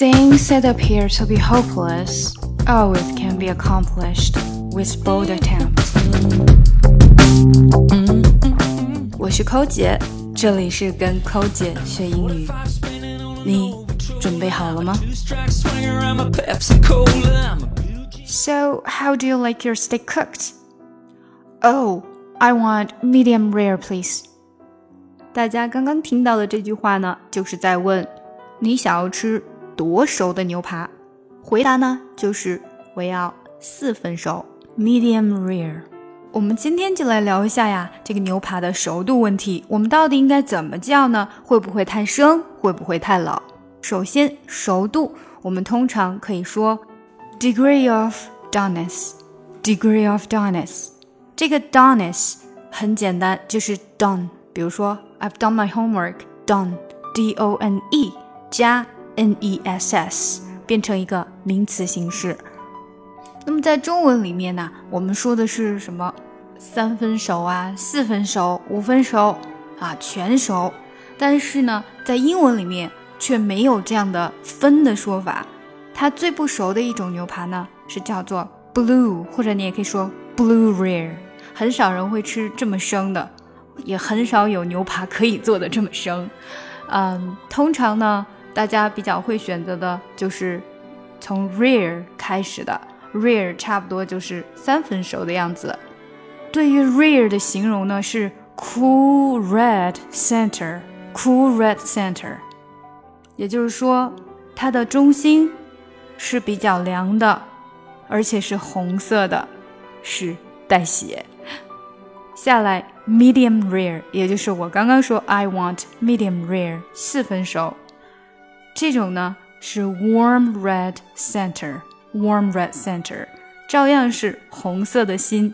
Things that appear to be hopeless always can be accomplished with bold attempt. 我是寇姐，这里是跟寇姐学英语。你准备好了吗？So, how do you like your steak cooked? Oh, I want medium rare, please. 大家刚刚听到的这句话呢，就是在问你想要吃 多熟的牛扒？回答呢就是我要四分熟，medium rare。我们今天就来聊一下呀，这个牛扒的熟度问题。我们到底应该怎么叫呢？会不会太生？会不会太老？首先，熟度我们通常可以说 degree of doneness。degree of doneness，这个 doneness 很简单，就是 done。比如说，I've done my homework，done，d o n e 加 n e s s 变成一个名词形式。那么在中文里面呢，我们说的是什么？三分熟啊，四分熟，五分熟啊，全熟。但是呢，在英文里面却没有这样的分的说法。它最不熟的一种牛排呢，是叫做 blue，或者你也可以说 blue rare。很少人会吃这么生的，也很少有牛扒可以做的这么生。嗯，通常呢。大家比较会选择的就是从 rare 开始的，rare 差不多就是三分熟的样子。对于 rare 的形容呢是 cool red center，cool red center，也就是说它的中心是比较凉的，而且是红色的，是带血。下来 medium rare，也就是我刚刚说 I want medium rare 四分熟。这种呢是 warm red center，warm red center，照样是红色的心，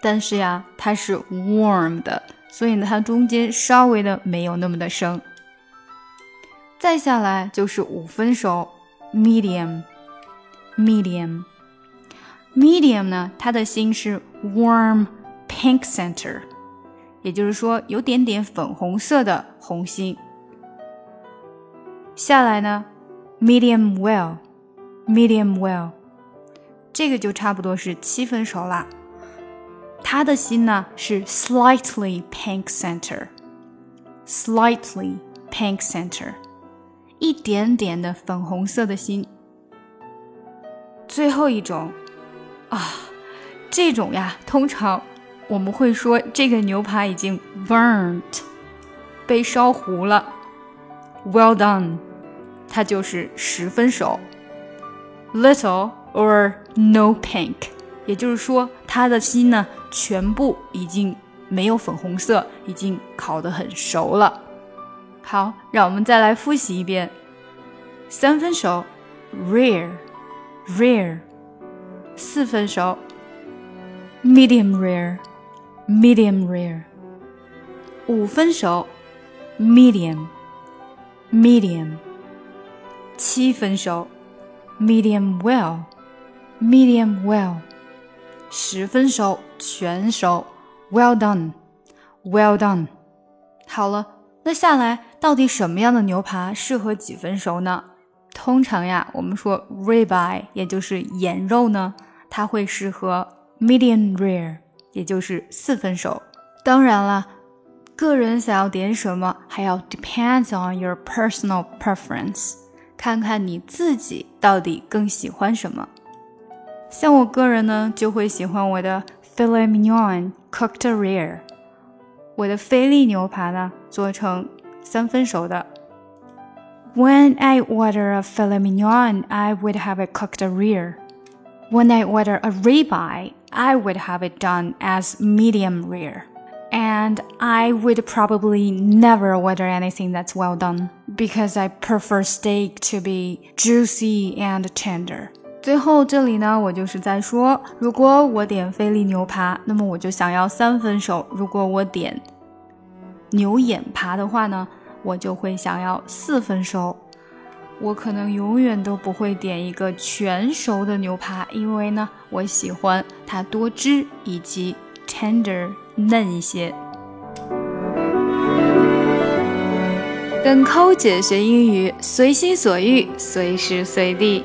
但是呀，它是 warm 的，所以呢，它中间稍微的没有那么的生。再下来就是五分熟，medium，medium，medium 呢，它的心是 warm pink center，也就是说有点点粉红色的红心。下来呢，medium well，medium well，这个就差不多是七分熟啦。它的心呢是 slightly pink center，slightly pink center，一点点的粉红色的心。最后一种啊，这种呀，通常我们会说这个牛排已经 burnt，被烧糊了。Well done，它就是十分熟。Little or no pink，也就是说它的心呢全部已经没有粉红色，已经烤得很熟了。好，让我们再来复习一遍：三分熟，rare，rare；四分熟，medium rare，medium rare；五分熟，medium。 medium，七分熟；medium well，medium well，十分熟，全熟；well done，well done。好了，那下来到底什么样的牛排适合几分熟呢？通常呀，我们说 ribeye，也就是眼肉呢，它会适合 medium rare，也就是四分熟。当然了。个人想要点什么，还要 depends on your personal preference，看看你自己到底更喜欢什么。像我个人呢，就会喜欢我的 filet mignon cooked rare，我的菲力牛排呢做成三分熟的。When I order a filet mignon, I would have it cooked rare. When I order a ribeye, I would have it done as medium rare. and I would probably never order anything that's well done because I prefer steak to be juicy and tender. 最后这里呢，我就是在说，如果我点菲力牛扒，那么我就想要三分熟；如果我点牛眼扒的话呢，我就会想要四分熟。我可能永远都不会点一个全熟的牛扒，因为呢，我喜欢它多汁以及 tender 嫩一些。跟抠姐学英语，随心所欲，随时随地。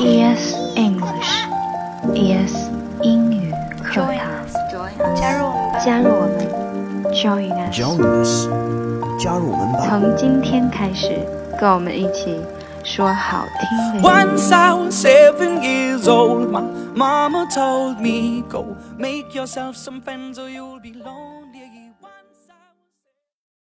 ES English ES 英语课堂，加入加入我们，Join us， Join us 加入我们吧。从今天开始，跟我们一起说好听的英语。 Once I was seven years old, my mama told me, Go make yourself some friends or you'll be lonely.